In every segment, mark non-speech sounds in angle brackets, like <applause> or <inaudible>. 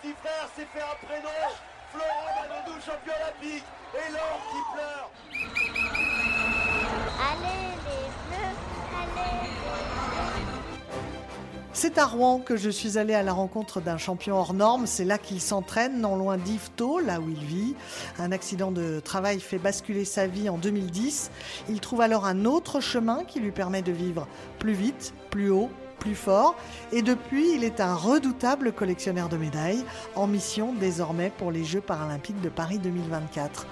Petit frère s'est fait un prénom. Florent Manodou, champion olympique. Et l'or qui pleure. Allez les bleus, allez C'est à Rouen que je suis allée à la rencontre d'un champion hors norme. C'est là qu'il s'entraîne, non loin d'Yvetot, là où il vit. Un accident de travail fait basculer sa vie en 2010. Il trouve alors un autre chemin qui lui permet de vivre plus vite, plus haut, plus fort. Et depuis, il est un redoutable collectionneur de médailles, en mission désormais pour les Jeux paralympiques de Paris 2024.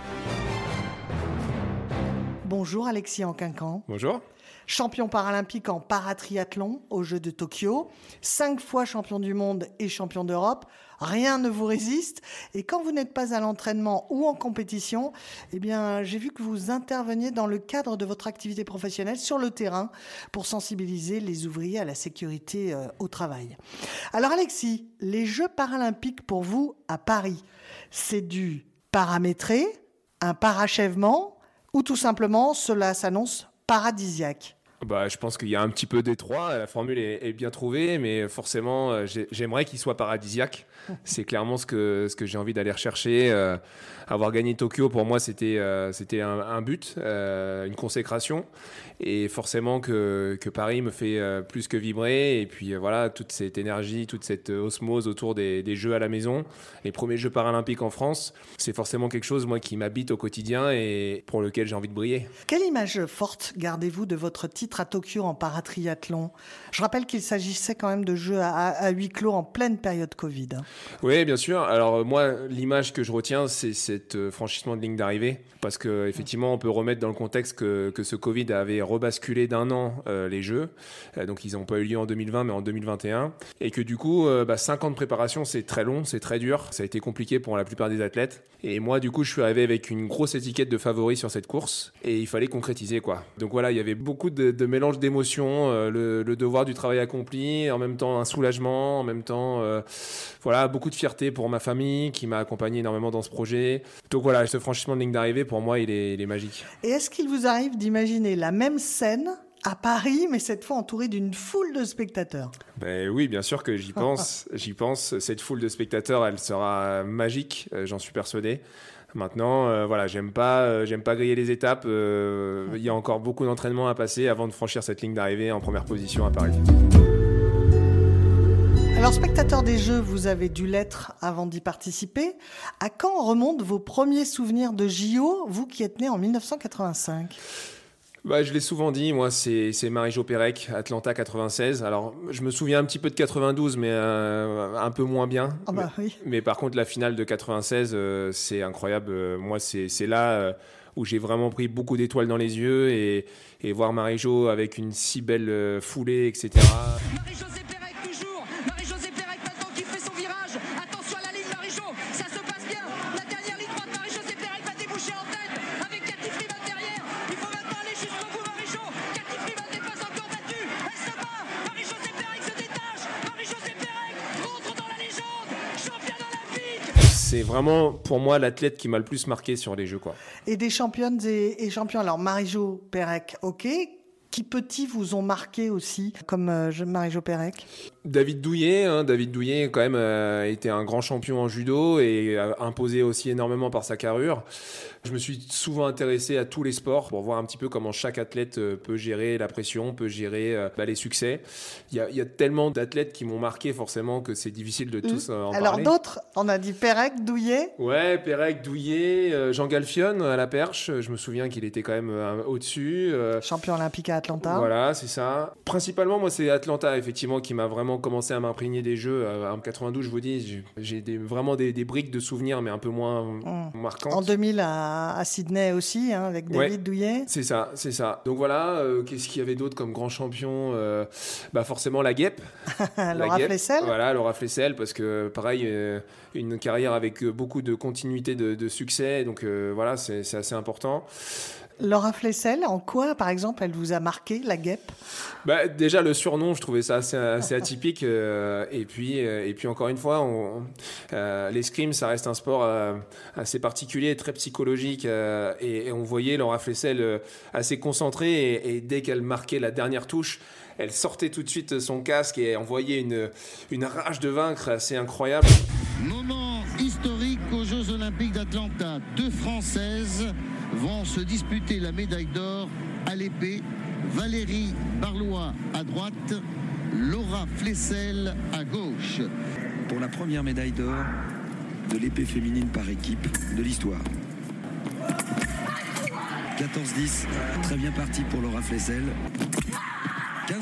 Bonjour Alexis Anquincan. Bonjour. Champion paralympique en paratriathlon aux Jeux de Tokyo, cinq fois champion du monde et champion d'Europe, rien ne vous résiste. Et quand vous n'êtes pas à l'entraînement ou en compétition, eh j'ai vu que vous interveniez dans le cadre de votre activité professionnelle sur le terrain pour sensibiliser les ouvriers à la sécurité euh, au travail. Alors Alexis, les Jeux paralympiques pour vous à Paris, c'est du paramétré, un parachèvement ou tout simplement cela s'annonce paradisiaque? Bah, je pense qu'il y a un petit peu d'étroit. La formule est, bien trouvée, mais forcément, euh, j'aimerais qu'il soit paradisiaque. <laughs> C'est clairement ce que, ce que j'ai envie d'aller rechercher. Euh, avoir gagné Tokyo, pour moi, c'était euh, c'était un, but, une consécration. Et forcément que, que Paris me fait plus que vibrer. Et puis voilà, toute cette énergie, toute cette osmose autour des, des Jeux à la maison, les premiers Jeux paralympiques en France, c'est forcément quelque chose, moi, qui m'habite au quotidien et pour lequel j'ai envie de briller. Quelle image forte gardez-vous de votre titre à Tokyo en paratriathlon? Je rappelle qu'il s'agissait quand même de jeux à, huis clos en pleine période Covid. Oui, bien sûr. Alors euh, moi, l'image que je retiens, c'est euh, franchissement de ligne d'arrivée, parce que effectivement, on peut remettre dans le contexte que, que ce Covid avait rebasculé d'un an euh, les Jeux. donc ils n'ont pas eu lieu en 2020, mais en 2021, et que du coup, bah, 5 ans de préparation, c'est très long, c'est très dur. Ça a été compliqué pour la plupart des athlètes. Et moi, du coup, je suis arrivé avec une grosse étiquette de favori sur cette course, et il fallait concrétiser quoi. Donc voilà, il y avait beaucoup de mélange d'émotions, euh, le, devoir du travail accompli, en même temps un soulagement, en même temps euh, voilà beaucoup de fierté pour ma famille qui m'a accompagné énormément dans ce projet. Donc voilà, ce franchissement de ligne d'arrivée pour moi il est, magique. Et est-ce qu'il vous arrive d'imaginer la même scène à Paris, mais cette fois entourée d'une foule de spectateurs? Ben oui, bien sûr que j'y pense. <laughs> j'y pense. Cette foule de spectateurs, elle sera magique, euh, j'en suis persuadé. Maintenant, euh, voilà, j'aime pas, euh, j'aime pas griller les étapes. Euh, il y a encore beaucoup d'entraînement à passer avant de franchir cette ligne d'arrivée en première position à Paris. Alors, spectateur des Jeux, vous avez dû l'être avant d'y participer. À quand remontent vos premiers souvenirs de JO, vous qui êtes né en 1985 bah, je l'ai souvent dit, moi, c'est Marie-Jo Pérec, Atlanta 96. Alors, je me souviens un petit peu de 92, mais euh, un peu moins bien. Ah bah, oui. mais, par contre, la finale de 96, euh, c'est incroyable. Euh, moi, c'est là où j'ai vraiment pris beaucoup d'étoiles dans les yeux et, et voir Marie-Jo avec une si belle foulée, etc. c'est vraiment pour moi l'athlète qui m'a le plus marqué sur les Jeux. Quoi. Et des championnes et, champions. Alors Marie-Jo Pérec, ok. Qui petits vous ont marqué aussi, comme euh, Marie-Jo Pérec? David Douillet, hein, David Douillet quand même euh, été un grand champion en judo et a imposé aussi énormément par sa carrure. Je me suis souvent intéressé à tous les sports pour voir un petit peu comment chaque athlète euh, peut gérer la pression, peut gérer bah, les succès. Il y a, tellement d'athlètes qui m'ont marqué forcément que c'est difficile de tous en parler. Alors d'autres, on a dit Pérec, Douillet Ouais, Pérec, Douillet, Jean Galfion à la perche. Je me souviens qu'il était quand même au-dessus. Champion olympique à Atlanta. Voilà, c'est ça. Principalement, moi, c'est Atlanta, effectivement, qui m'a vraiment commencé à m'imprégner des jeux. Euh, En 92, je vous dis, j'ai- des- vraiment des, des briques de souvenirs, mais un peu moins Mm. marquantes. En 2000 à, à Sydney aussi, hein, avec Ouais. David Douillet. C'est ça, c'est ça. Donc voilà, euh, qu'est-ce qu'il y avait d'autre comme grand champion Euh, Bah forcément la guêpe. <laughs> La Laura guêpe. Flessel. Voilà, Laura Flessel, parce que pareil, euh, une carrière avec beaucoup de continuité de, de succès, donc voilà, c'est assez important. Laura Flessel, en quoi, par exemple, elle vous a marqué, la guêpe? Bah, déjà le surnom, je trouvais ça assez, assez atypique. euh, et puis, euh, et puis encore une fois, on, euh, l'escrime, ça reste un sport euh, assez particulier, très psychologique. euh, et, et on voyait Laura Flessel euh, assez concentrée. Et, et dès qu'elle marquait la dernière touche, elle sortait tout de suite son casque et envoyait une, une rage de vaincre assez incroyable. Moment Jeux Olympiques d'Atlanta. Deux Françaises vont se disputer la médaille d'or à l'épée. Valérie Barlois à droite, Laura Flessel à gauche. pour la première médaille d'or de l'épée féminine par équipe de l'histoire. 14-10, très bien parti pour Laura Flessel. 15-12,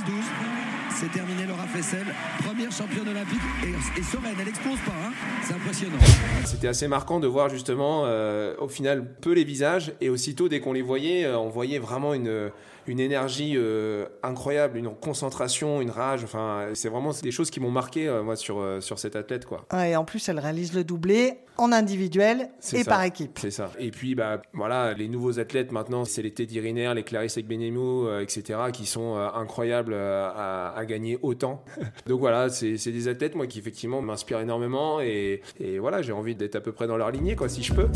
c'est terminé Laura Flessel, première championne olympique et, et sereine, elle explose pas, hein c'est impressionnant. C'était assez marquant de voir justement, euh, au final, peu les visages. Et aussitôt, dès qu'on les voyait, euh, on voyait vraiment une, une énergie euh, incroyable, une concentration, une rage. Enfin, c'est vraiment des choses qui m'ont marqué, euh, moi, sur, euh, sur cette athlète, quoi. Ah, Et en plus, elle réalise le doublé en individuel et ça. par équipe. C'est ça. Et puis, bah, voilà, les nouveaux athlètes maintenant, c'est les Teddy Riner, les Clarisse euh, etc., qui sont euh, incroyables euh, à, à gagner autant. <laughs> Donc voilà, c'est des athlètes, moi, qui effectivement m'inspirent énormément. Et, et voilà, j'ai envie d'être à peu près dans leur lignée, quoi, si je peux.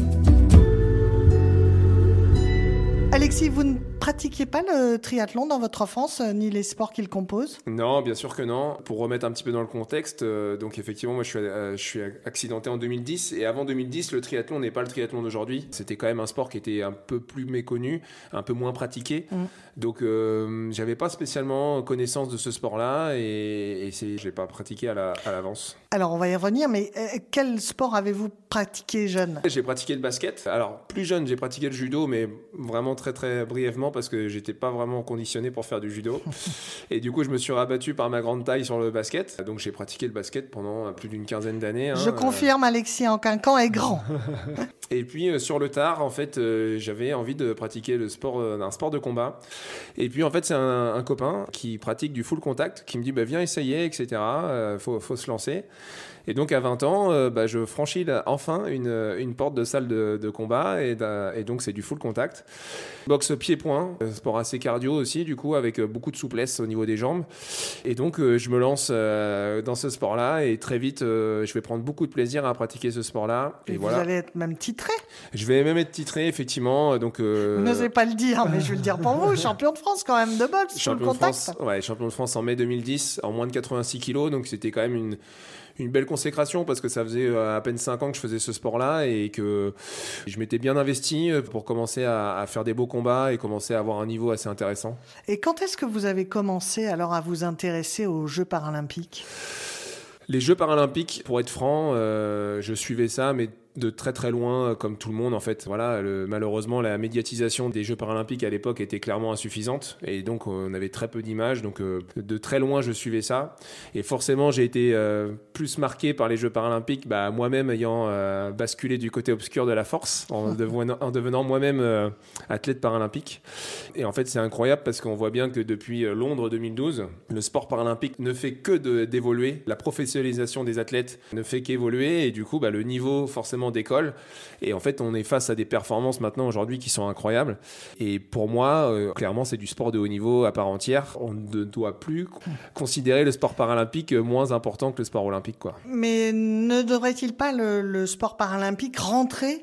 Alexis, vous ne pratiquiez pas le triathlon dans votre enfance, euh, ni les sports qui le composent Non, bien sûr que non. Pour remettre un petit peu dans le contexte, euh, donc effectivement, moi je suis, euh, je suis accidenté en 2010 et avant 2010, le triathlon n'est pas le triathlon d'aujourd'hui. C'était quand même un sport qui était un peu plus méconnu, un peu moins pratiqué. Mm. Donc euh, j'avais pas spécialement connaissance de ce sport-là et, et je l'ai pas pratiqué à, la- à l'avance. Alors, on va y revenir, mais quel sport avez-vous pratiqué jeune? J'ai pratiqué le basket. Alors plus jeune, j'ai pratiqué le judo, mais vraiment très très brièvement parce que j'étais pas vraiment conditionné pour faire du judo. <laughs> Et du coup, je me suis rabattu par ma grande taille sur le basket. Donc j'ai pratiqué le basket pendant plus d'une quinzaine d'années. hein. Je confirme, Alexis en quinquant est grand. <laughs> Et puis euh, sur le tard, en fait, euh, j'avais envie de pratiquer le sport, euh, un sport de combat. Et puis en fait, c'est un, un copain qui pratique du full contact qui me dit bah, viens essayer, etc. Euh, faut, faut se lancer. Et donc à 20 ans, euh, bah, je franchis là, enfin une, une porte de salle de, de combat et, donc c'est du full contact. Boxe pied-point, euh, sport assez cardio aussi, du coup, avec euh, beaucoup de souplesse au niveau des jambes. Et donc euh, je me lance euh, dans ce sport-là et très vite, euh, je vais prendre beaucoup de plaisir à pratiquer ce sport-là. Et, Et, vous allez être même titré? Je vais même être titré, effectivement. Donc, euh, Vous n'osez pas le dire, mais je vais le dire pour vous. <laughs> Champion de France quand même de boxe, champion de contact. France, ouais, champion de France en mai 2010, en moins de 86 kilos. Donc, c'était quand même une, une belle consécration parce que ça faisait euh, à peine 5 ans que je faisais ce sport-là et que je m'étais bien investi euh, pour commencer à, à faire des beaux combats et commencer à avoir un niveau assez intéressant. Et quand est-ce que vous avez commencé alors à vous intéresser aux Jeux paralympiques? Les Jeux paralympiques, pour être franc, euh, je suivais ça, mais de très très loin, comme tout le monde en fait. Voilà, le- malheureusement, la médiatisation des Jeux paralympiques à l'époque était clairement insuffisante, et donc on avait très peu d'images. Donc euh, de très loin, je suivais ça, et forcément, j'ai été euh, plus marqué par les Jeux paralympiques, bah, moi-même ayant euh, basculé du côté obscur de la force, en <laughs> devenant, en devenant moi-même athlète paralympique. Et en fait, c'est incroyable parce qu'on voit bien que depuis Londres 2012, le sport paralympique ne fait que d'évoluer. La professionnalisation des athlètes ne fait qu'évoluer et du coup, bah, le niveau forcément décolle. Et en fait, on est face à des performances maintenant aujourd'hui qui sont incroyables. Et pour moi, euh, clairement, c'est du sport de haut niveau à part entière. On ne doit plus considérer le sport paralympique moins important que le sport olympique, quoi. Mais ne devrait-il pas le, le sport paralympique rentrer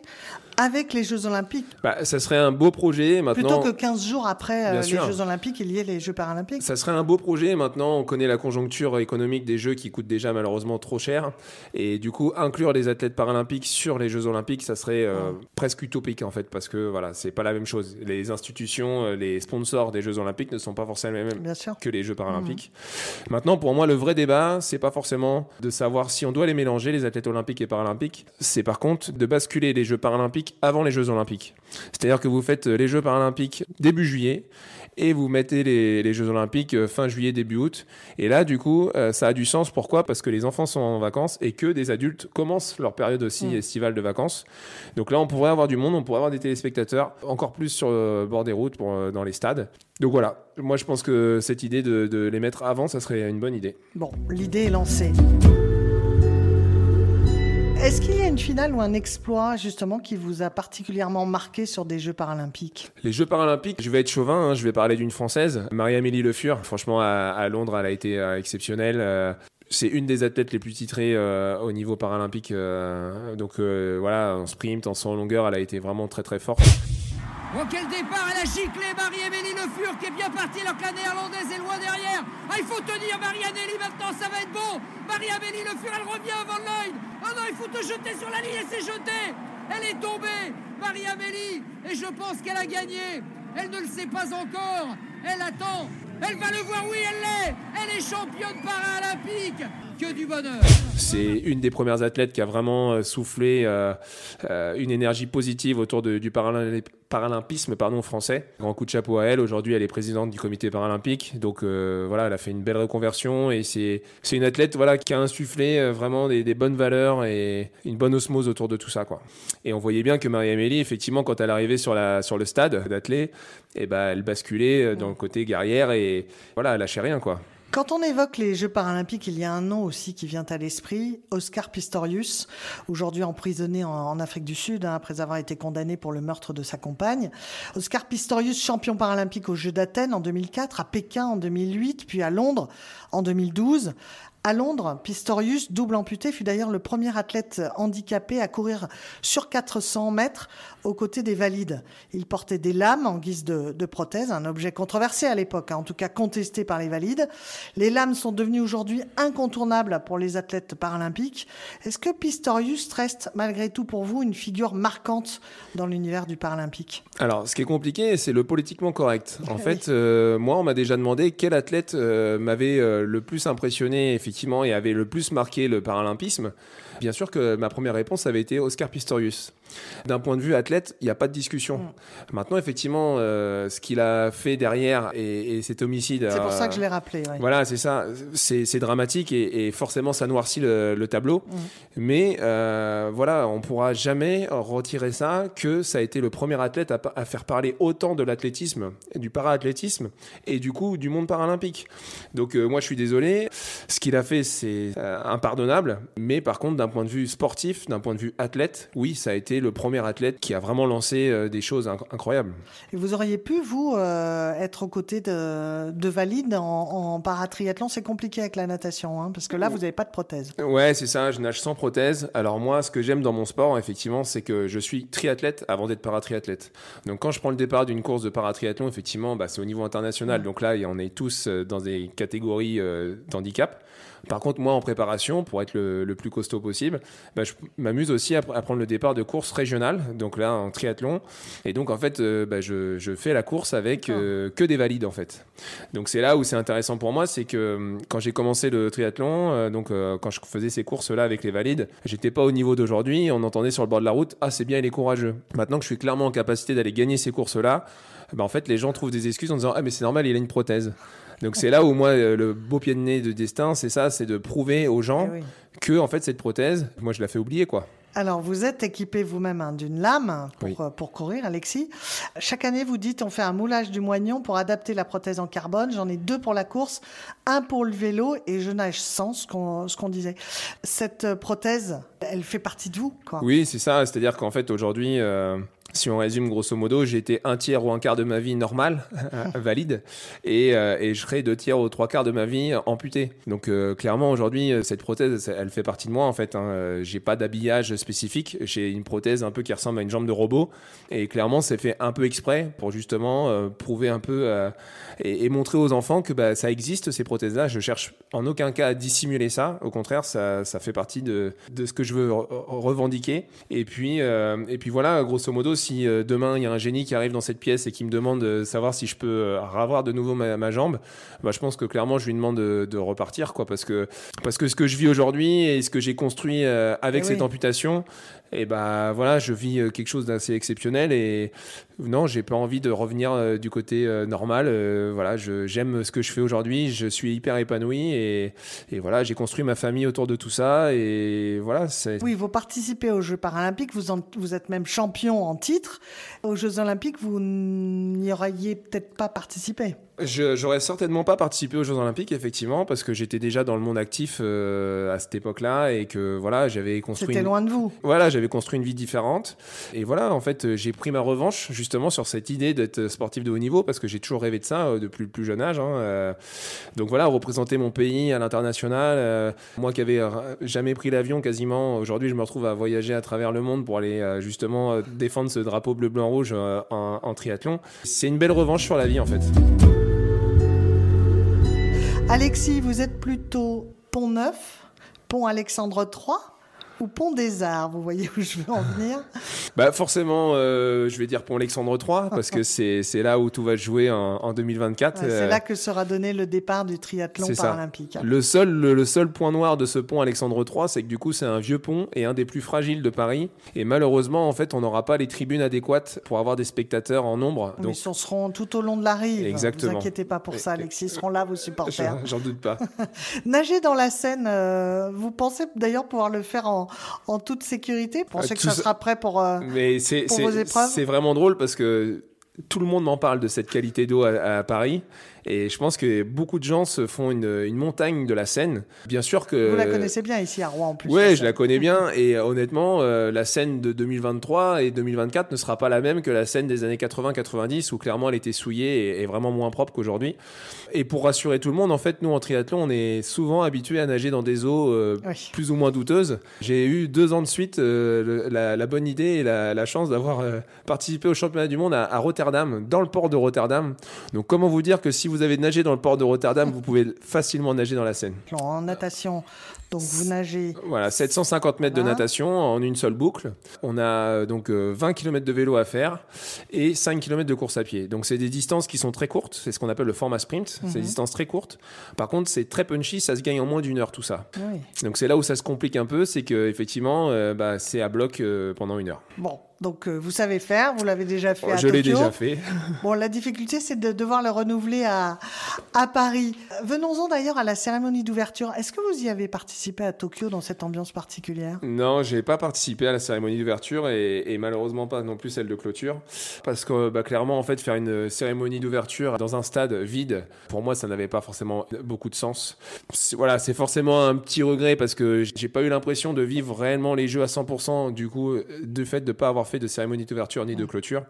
avec les Jeux Olympiques Bah, ça serait un beau projet maintenant. Plutôt que 15 jours après euh, les sûr. Jeux Olympiques, il y ait les Jeux paralympiques Ça serait un beau projet. Maintenant, on connaît la conjoncture économique des Jeux qui coûte déjà malheureusement trop cher. Et du coup, inclure les athlètes paralympiques sur les Jeux Olympiques, ça serait euh, presque utopique en fait, parce que voilà, c'est pas la même chose. Les institutions, euh, les sponsors des Jeux Olympiques ne sont pas forcément les mêmes Bien sûr. que les Jeux paralympiques. Maintenant, pour moi, le vrai débat, c'est pas forcément de savoir si on doit les mélanger, les athlètes olympiques et paralympiques. C'est par contre de basculer les Jeux paralympiques avant les Jeux olympiques. C'est-à-dire que vous faites les Jeux paralympiques début juillet et vous mettez les, les Jeux Olympiques euh, fin juillet, début août. Et là, du coup, euh, ça a du sens. Pourquoi? Parce que les enfants sont en vacances et que des adultes commencent leur période aussi Mm. estivale de vacances. Donc là, on pourrait avoir du monde, on pourrait avoir des téléspectateurs, encore plus sur le bord des routes, pour, euh, dans les stades. Donc voilà, moi je pense que cette idée de, de les mettre avant, ça serait une bonne idée. Bon, l'idée est lancée. Est-ce qu'il y a une finale ou un exploit justement qui vous a particulièrement marqué sur des Jeux paralympiques? Les Jeux paralympiques, je vais être chauvin, hein, je vais parler d'une Française, Marie-Amélie Le Fur. Franchement, à, Londres, elle a été euh, exceptionnelle. Euh, c'est une des athlètes les plus titrées euh, au niveau paralympique. donc voilà, en sprint, en 100 longueur, elle a été vraiment très très forte. Oh quel départ, elle a giclé Marie-Amélie Le Fur qui est bien partie alors que la néerlandaise est loin derrière. Ah il faut tenir Marie-Amélie maintenant, ça va être bon. Marie-Amélie Le Fur, elle revient avant line. Oh non, il faut te jeter sur la ligne, elle s'est jetée. Elle est tombée, Marie-Amélie, et je pense qu'elle a gagné. Elle ne le sait pas encore. Elle attend. Elle va le voir, oui, elle l'est. Elle est championne paralympique. Que du bonheur. C'est une des premières athlètes qui a vraiment euh, soufflé euh, euh, une énergie positive autour du paralymp- paralympisme pardon, français. Grand coup de chapeau à elle. Aujourd'hui, elle est présidente du comité paralympique. Donc voilà, elle a fait une belle reconversion et c'est une athlète voilà, qui a insufflé vraiment des, bonnes valeurs et une bonne osmose autour de tout ça. Et on voyait bien que Marie-Amélie, effectivement, quand elle arrivait sur, sur le stade d'athlètes, eh ben, elle basculait dans le côté guerrière et voilà, elle lâchait rien. quoi. Quand on évoque les Jeux paralympiques, il y a un nom aussi qui vient à l'esprit, Oscar Pistorius, aujourd'hui emprisonné en, Afrique du Sud hein, après avoir été condamné pour le meurtre de sa compagne. Oscar Pistorius, champion paralympique aux Jeux d'Athènes en 2004, à Pékin en 2008, puis à Londres en 2012. À Londres, Pistorius, double amputé, fut d'ailleurs le premier athlète handicapé à courir sur 400 mètres aux côtés des valides. Il portait des lames en guise de, de prothèse, un objet controversé à l'époque, hein, en tout cas contesté par les valides. Les lames sont devenues aujourd'hui incontournables pour les athlètes paralympiques. Est-ce que Pistorius reste malgré tout pour vous une figure marquante dans l'univers du paralympique? Alors, ce qui est compliqué, c'est le politiquement correct. En <laughs> fait, euh, moi, on m'a déjà demandé quel athlète euh, m'avait euh, le plus impressionné, effectivement, et avait le plus marqué le paralympisme. Bien sûr que ma première réponse avait été Oscar Pistorius. D'un point de vue athlète, il n'y a pas de discussion. Maintenant, effectivement, euh, ce qu'il a fait derrière et, et cet homicide. C'est pour euh, ça que je l'ai rappelé. ouais. voilà, c'est ça. C'est dramatique et, et forcément ça noircit le, le tableau. Mais euh, voilà, on pourra jamais retirer ça que ça a été le premier athlète à, à faire parler autant de l'athlétisme, du para-athlétisme et du coup du monde paralympique. Donc euh, moi je suis désolé. Ce qu'il a fait c'est euh, impardonnable. Mais par contre d'un point de vue sportif, d'un point de vue athlète, oui, ça a été le premier athlète qui a vraiment lancé euh, des choses inc- incroyables. Et vous auriez pu, vous, euh, être aux côtés de, de valides en, en paratriathlon? C'est compliqué avec la natation, hein, parce que là, vous n'avez pas de prothèse. Ouais, c'est ça, je nage sans prothèse. Alors moi, ce que j'aime dans mon sport, effectivement, c'est que je suis triathlète avant d'être paratriathlète. Donc quand je prends le départ d'une course de paratriathlon, effectivement, bah, c'est au niveau international. Donc là, on est tous euh, dans des catégories euh, d'handicap. Par contre, moi, en préparation, pour être le, le plus costaud possible, bah, je m'amuse aussi à, à prendre le départ de courses régionales, donc là, en triathlon. Et donc, en fait, euh, bah, je, je fais la course avec euh, que des valides, en fait. Donc, c'est là où c'est intéressant pour moi, c'est que euh, quand j'ai commencé le triathlon, euh, donc quand je faisais ces courses-là avec les valides, j'étais pas au niveau d'aujourd'hui. On entendait sur le bord de la route, ah, c'est bien, il est courageux. Maintenant que je suis clairement en capacité d'aller gagner ces courses-là, bah, en fait, les gens trouvent des excuses en disant, ah, mais c'est normal, il a une prothèse. Donc c'est là où moi euh, le beau pied de nez de destin, c'est ça, c'est de prouver aux gens Eh oui. que en fait cette prothèse, moi je la fais oublier quoi. Alors, vous êtes équipé vous-même hein, d'une lame pour, Oui. euh, pour courir, Alexis. Chaque année, vous dites, on fait un moulage du moignon pour adapter la prothèse en carbone. J'en ai deux pour la course, un pour le vélo et je nage sans, ce qu'on ce qu'on disait. Cette euh, prothèse, elle fait partie de vous, quoi. Oui, c'est ça, c'est-à-dire qu'en fait aujourd'hui, euh, si on résume grosso modo, j'ai été un tiers ou un quart de ma vie normale, <laughs> valide, et, euh, et je serai deux tiers ou trois quarts de ma vie amputé. Donc euh, clairement aujourd'hui, cette prothèse, elle fait partie de moi en fait. Hein. Euh, J'ai pas d'habillage spécifique, j'ai une prothèse un peu qui ressemble à une jambe de robot, et clairement c'est fait un peu exprès pour justement prouver un peu et, montrer aux enfants que bah, ça existe ces prothèses-là. Je cherche en aucun cas à dissimuler ça. Au contraire, ça, ça fait partie de, de ce que je veux re- revendiquer. Et puis, et puis voilà, grosso modo, si euh, demain il y a un génie qui arrive dans cette pièce et qui me demande de savoir si je peux euh, ravoir de nouveau ma, ma jambe, bah, je pense que clairement je lui demande de, de repartir, quoi, parce que parce que ce que je vis aujourd'hui et ce que j'ai construit euh, avec Eh cette oui. amputation, et bah voilà, je vis euh, quelque chose d'assez exceptionnel et non, j'ai pas envie de revenir euh, du côté euh, normal. voilà, j'aime ce que je fais aujourd'hui, je suis hyper épanoui et, et voilà, j'ai construit ma famille autour de tout ça et voilà. Oui, vous participez aux Jeux paralympiques, vous êtes même champion en titre. Aux Jeux olympiques, vous n'y auriez peut-être pas participé. Je j'aurais certainement pas participé aux Jeux Olympiques, effectivement, parce que j'étais déjà dans le monde actif à cette époque-là et que voilà, j'avais construit. C'était loin de vous. Voilà, j'avais construit une vie différente. Et voilà, en fait, j'ai pris ma revanche justement sur cette idée d'être sportif de haut niveau parce que j'ai toujours rêvé de ça euh, depuis le plus jeune âge. Hein, euh. Donc voilà, représenter mon pays à l'international. Euh, moi qui avais jamais pris l'avion quasiment, aujourd'hui je me retrouve à voyager à travers le monde pour aller justement défendre ce drapeau bleu, blanc, rouge en, en triathlon. C'est une belle revanche sur la vie en fait. Alexis, vous êtes plutôt Pont Neuf, Pont Alexandre III ou Pont des Arts? Vous voyez où je veux en venir <laughs> bah Forcément, euh, je vais dire Pont Alexandre III, parce que c'est là où tout va jouer en, en 2024. c'est euh, là que sera donné le départ du triathlon paralympique. Le seul, le, seul point noir de ce pont Alexandre III, c'est que du coup, c'est un vieux pont et un des plus fragiles de Paris. Et malheureusement, en fait, on n'aura pas les tribunes adéquates pour avoir des spectateurs en nombre. Donc... Ils seront tout au long de la rive. Exactement. Ne vous inquiétez pas pour ça, Alexis. Ils seront là, vos <laughs> supporters. J'en doute pas. <laughs> Nager dans la Seine, euh, vous pensez d'ailleurs pouvoir le faire en, en, toute sécurité Vous pensez euh, que ça sera prêt pour, euh, Mais pour vos épreuves C'est vraiment drôle parce que tout le monde m'en parle de cette qualité d'eau à, Paris. Et je pense que beaucoup de gens se font une, une, montagne de la Seine. Bien sûr que. Vous la connaissez bien ici à Rouen en plus. Oui, je la connais bien. <laughs> Et euh, honnêtement, euh, la Seine de 2023 et 2024 ne sera pas la même que la Seine des années 80-90 où clairement elle était souillée et, vraiment moins propre qu'aujourd'hui. Et pour rassurer tout le monde, en fait, nous en triathlon, on est souvent habitués à nager dans des eaux euh, plus ou moins douteuses. J'ai eu deux ans de suite la, la, bonne idée et la, la chance d'avoir participé au championnat du monde à, à Rotterdam, dans le port de Rotterdam. Donc, comment vous dire que si vous vous avez nagé dans le port de Rotterdam, vous pouvez facilement nager dans la Seine. En natation, donc vous nagez. Voilà, 750 mètres de natation en une seule boucle. On a euh, donc 20 euh, km de vélo à faire et 5 km de course à pied. Donc c'est des distances qui sont très courtes. C'est ce qu'on appelle le format sprint. C'est des mhm. distances très courtes. Par contre, c'est très punchy. Ça se gagne en moins d'une heure tout ça. Donc c'est là où ça se complique un peu, c'est que effectivement, euh, bah, c'est à bloc pendant une heure. Bon, donc vous savez faire, vous l'avez déjà fait oh, à Je l'ai déjà fait. <laughs> Bon, la difficulté, c'est de devoir le renouveler à, à Paris. Venons-en d'ailleurs à la cérémonie d'ouverture. Est-ce que vous y avez participé à Tokyo dans cette ambiance particulière? Non, j'ai pas participé à la cérémonie d'ouverture et, malheureusement pas non plus celle de clôture. Parce que bah, clairement, en fait, faire une cérémonie d'ouverture dans un stade vide, pour moi, ça n'avait pas forcément beaucoup de sens. Voilà, c'est forcément un petit regret parce que j'ai pas eu l'impression de vivre réellement les jeux à 100% du coup, du fait de pas avoir fait de cérémonie d'ouverture ni de clôture.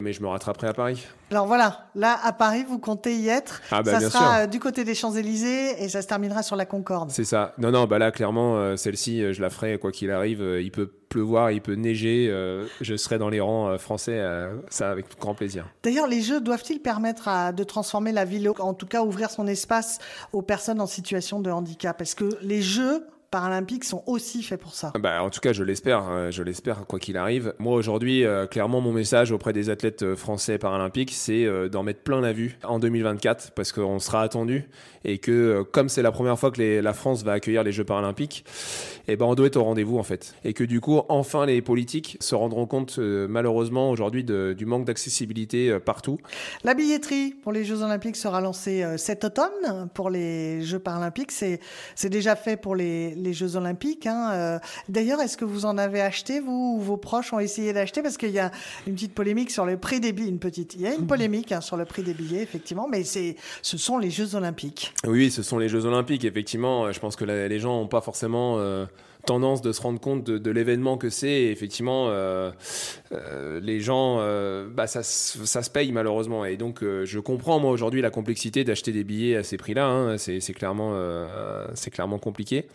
Mais je me rattraperai à Paris. Alors voilà, là à Paris, vous comptez y être. Ah bah, ça sera euh, du côté des Champs-Élysées et ça se terminera sur la Concorde. C'est ça. Non, non, bah là clairement, euh, celle-ci, euh, je la ferai quoi qu'il arrive. il peut pleuvoir, il peut neiger. je serai dans les rangs français, ça avec grand plaisir. D'ailleurs, les Jeux doivent-ils permettre de transformer la ville, en tout cas ouvrir son espace aux personnes en situation de handicap? Parce que les Jeux paralympiques sont aussi faits pour ça. Bah, en tout cas, je l'espère. Hein, je l'espère, quoi qu'il arrive. Moi, aujourd'hui, euh, clairement, mon message auprès des athlètes euh, français paralympiques, c'est euh, d'en mettre plein la vue en 2024 parce qu'on sera attendu et que, comme c'est la première fois que la France va accueillir les Jeux paralympiques, eh ben, on doit être au rendez-vous, en fait. Et que, du coup, enfin, les politiques se rendront compte, malheureusement, aujourd'hui, du manque d'accessibilité partout. La billetterie pour les Jeux olympiques sera lancée cet automne pour les Jeux paralympiques. C'est déjà fait pour les les Jeux Olympiques. Hein. Euh, d'ailleurs, est-ce que vous en avez acheté, vous, ou vos proches ont essayé d'acheter? Parce qu'il y a une petite polémique sur le prix des billets, une petite. Il y a une polémique hein, sur le prix des billets, effectivement, mais c'est, ce sont les Jeux Olympiques. Oui, ce sont les Jeux Olympiques, effectivement. Je pense que les gens n'ont pas forcément. Euh, tendance de se rendre compte de, l'événement que c'est. effectivement, euh, euh, les gens, euh, bah, ça, ça, se paye malheureusement. Et donc, je comprends moi aujourd'hui la complexité d'acheter des billets à ces prix-là. Hein. C'est clairement, c'est clairement compliqué.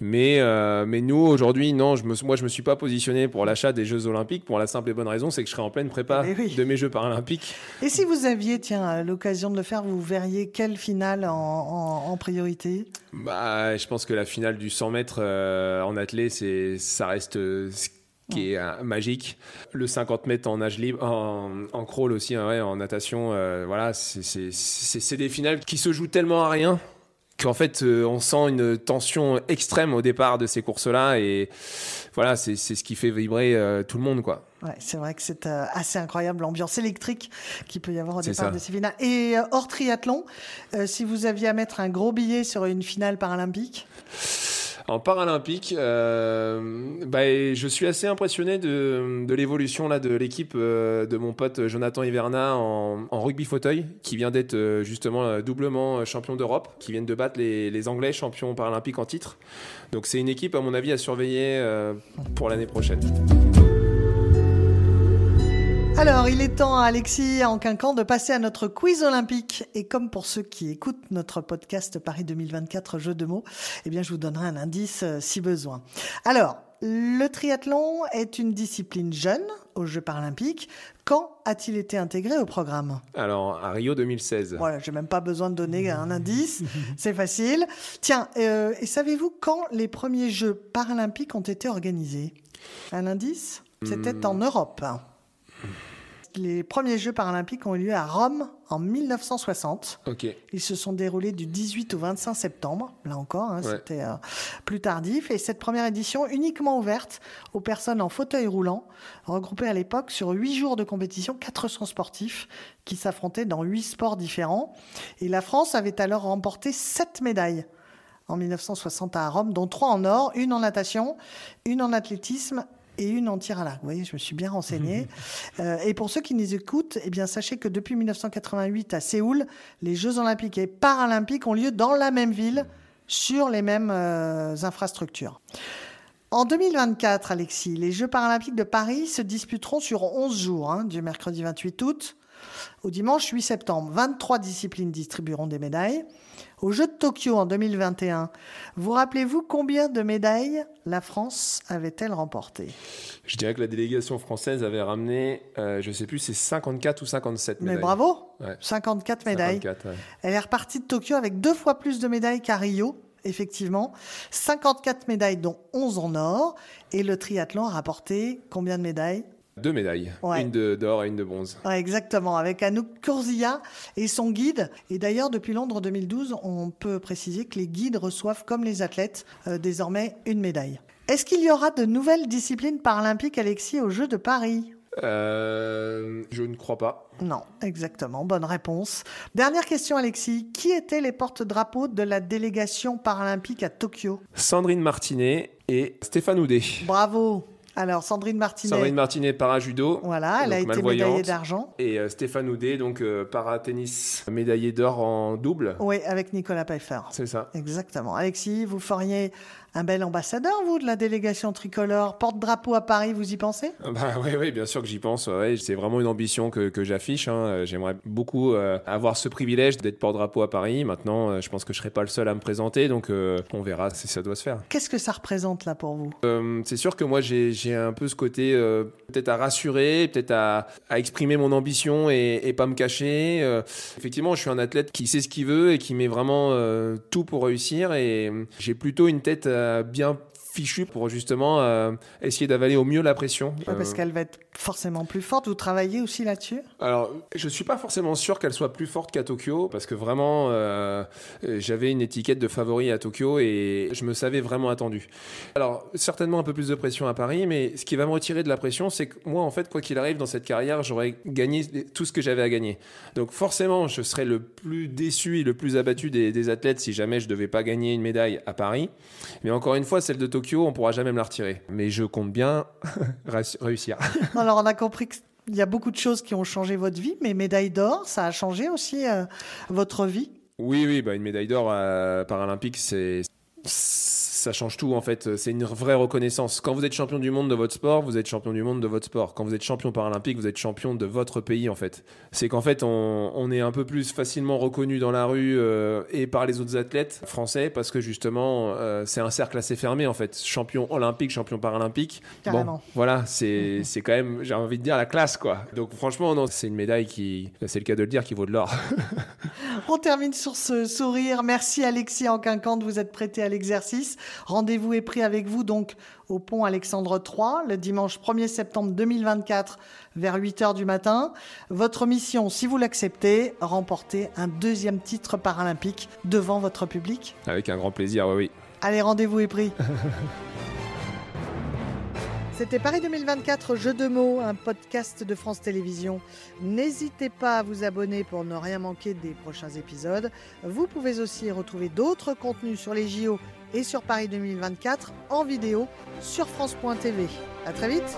Mais, mais nous aujourd'hui, non, je me, moi je me suis pas positionné pour l'achat des Jeux Olympiques pour la simple et bonne raison, c'est que je serai en pleine prépa de mes Jeux Paralympiques. Et si vous aviez, tiens, l'occasion de le faire, vous verriez quelle finale en, en priorité? Bah, je pense que la finale du 100 mètres en athlée, c'est, ça reste euh, ce qui est euh, magique. Le 50 mètres en nage libre, en, crawl aussi, hein, en natation, euh, voilà, c'est, des finales qui se jouent tellement à rien qu'en fait, euh, on sent une tension extrême au départ de ces courses-là. Et voilà, c'est ce qui fait vibrer euh, tout le monde, quoi. Ouais, c'est vrai que c'est euh, assez incroyable l'ambiance électrique qu'il peut y avoir au C'est départ ça. de ces finales. Et euh, hors triathlon, euh, si vous aviez à mettre un gros billet sur une finale paralympique, En paralympique, euh, bah, je suis assez impressionné de, l'évolution de l'équipe euh, de mon pote Jonathan Hiverna en, rugby fauteuil, qui vient d'être euh, justement doublement champion d'Europe, qui viennent de battre les, Anglais champions paralympiques en titre. Donc c'est une équipe à mon avis à surveiller pour l'année prochaine. Alors, il est temps, Alexis en Quincan, de passer à notre quiz olympique. Et comme pour ceux qui écoutent notre podcast Paris 2024 Jeux de mots, eh bien, je vous donnerai un indice euh, si besoin. Alors, le triathlon est une discipline jeune aux Jeux paralympiques. Quand a-t-il été intégré au programme? Alors à Rio 2016. Voilà, j'ai même pas besoin de donner <laughs> un indice, c'est facile. Tiens, euh, et savez-vous quand les premiers Jeux paralympiques ont été organisés? Un indice? C'était en Europe. Les premiers Jeux paralympiques ont eu lieu à Rome en 1960. Ok. Ils se sont déroulés du 18 au 25 septembre. Là encore, hein, Ouais. c'était euh, plus tardif. Et cette première édition, uniquement ouverte aux personnes en fauteuil roulant, regroupées à l'époque sur huit jours de compétition, 400 sportifs qui s'affrontaient dans huit sports différents. Et la France avait alors remporté sept médailles en 1960 à Rome, dont trois en or, une en natation, une en athlétisme et une en tir à l'arc. Vous voyez, je me suis bien renseigné. <laughs> Euh, et pour ceux qui nous écoutent, eh bien, sachez que depuis 1988 à Séoul, les Jeux olympiques et paralympiques ont lieu dans la même ville, sur les mêmes euh, infrastructures. En 2024, Alexis, les Jeux paralympiques de Paris se disputeront sur 11 jours, hein, du mercredi 28 août au dimanche 8 septembre. 23 disciplines distribueront des médailles. Aux Jeux de Tokyo en 2021, vous rappelez-vous combien de médailles la France avait-elle remporté Je dirais que la délégation française avait ramené, euh, je sais plus, c'est 54 ou 57 médailles. Mais bravo Ouais. 54 médailles. 54, ouais. Elle est repartie de Tokyo avec deux fois plus de médailles qu'à Rio, effectivement. 54 médailles, dont 11 en or. Et le triathlon a rapporté combien de médailles? Deux médailles, Ouais. une d'or et une de bronze. Ouais, exactement, avec Anouk Courzilla et son guide. Et d'ailleurs, depuis Londres 2012, on peut préciser que les guides reçoivent, comme les athlètes, euh, désormais une médaille. Est-ce qu'il y aura de nouvelles disciplines paralympiques, Alexis, aux Jeux de Paris? Euh, je ne crois pas. Non, exactement, bonne réponse. Dernière question, Alexis. Qui étaient les porte-drapeaux de la délégation paralympique à Tokyo? Sandrine Martinet et Stéphane Houdet. Bravo Alors, Sandrine Martinet, Sandrine Martinet para-judo. voilà, elle a été médaillée d'argent. Et euh, Stéphane Houdet, donc euh, para-tennis, médaillé d'or en double. Oui, avec Nicolas Pfeiffer. C'est ça. Exactement. Alexis, vous feriez un bel ambassadeur, vous, de la délégation tricolore. Porte-drapeau à Paris, vous y pensez? Bah oui, oui, bien sûr que j'y pense. ouais. C'est vraiment une ambition que, que j'affiche. hein. Euh, J'aimerais beaucoup euh, avoir ce privilège d'être porte-drapeau à Paris. Maintenant, euh, je pense que je serai pas le seul à me présenter, donc euh, on verra si ça doit se faire. Qu'est-ce que ça représente, là, pour vous? C'est sûr que moi j'ai un peu ce côté peut-être à rassurer, peut-être à, à exprimer mon ambition et, et pas me cacher. Effectivement, je suis un athlète qui sait ce qu'il veut et qui met vraiment tout pour réussir et j'ai plutôt une tête bien fichue pour justement euh, essayer d'avaler au mieux la pression. Ouais, Parce Euh, qu'elle va être forcément plus forte. Vous travaillez aussi là-dessus? Alors, je suis pas forcément sûr qu'elle soit plus forte qu'à Tokyo, parce que vraiment, euh, j'avais une étiquette de favori à Tokyo et je me savais vraiment attendu. Alors, certainement un peu plus de pression à Paris, mais ce qui va me retirer de la pression, c'est que moi, en fait, quoi qu'il arrive dans cette carrière, j'aurais gagné tout ce que j'avais à gagner. Donc, forcément, je serais le plus déçu et le plus abattu des, des athlètes si jamais je devais pas gagner une médaille à Paris. Mais encore une fois, celle de Tokyo, on pourra jamais me la retirer. Mais je compte bien <laughs> réussir. Alors, on a compris qu'il y a beaucoup de choses qui ont changé votre vie, mais médaille d'or, ça a changé aussi euh, votre vie? Oui, oui, bah une médaille d'or euh, paralympique, c'est ça change tout en fait. C'est une vraie reconnaissance. Quand vous êtes champion du monde de votre sport, vous êtes champion du monde de votre sport. Quand vous êtes champion paralympique, vous êtes champion de votre pays en fait. C'est qu'en fait, on, on est un peu plus facilement reconnu dans la rue euh, et par les autres athlètes français parce que justement, euh, c'est un cercle assez fermé en fait. Champion olympique, champion paralympique. Carrément. Bon, voilà, c'est c'est quand même, j'ai envie de dire, la classe quoi. Donc franchement, non, c'est une médaille qui, c'est le cas de le dire, qui vaut de l'or. <laughs> On termine sur ce sourire. Merci Alexis en quinquante, vous êtes prêté à l'exercice. Rendez-vous est pris avec vous donc au pont Alexandre III le dimanche 1er septembre 2024 vers 8h du matin. Votre mission, si vous l'acceptez, remporter un deuxième titre paralympique devant votre public. Avec un grand plaisir, oui, oui. Allez, rendez-vous est pris. <laughs> C'était Paris 2024, Jeux de mots, un podcast de France Télévisions. N'hésitez pas à vous abonner pour ne rien manquer des prochains épisodes. Vous pouvez aussi retrouver d'autres contenus sur les JO et sur Paris 2024 en vidéo sur France.tv. À très vite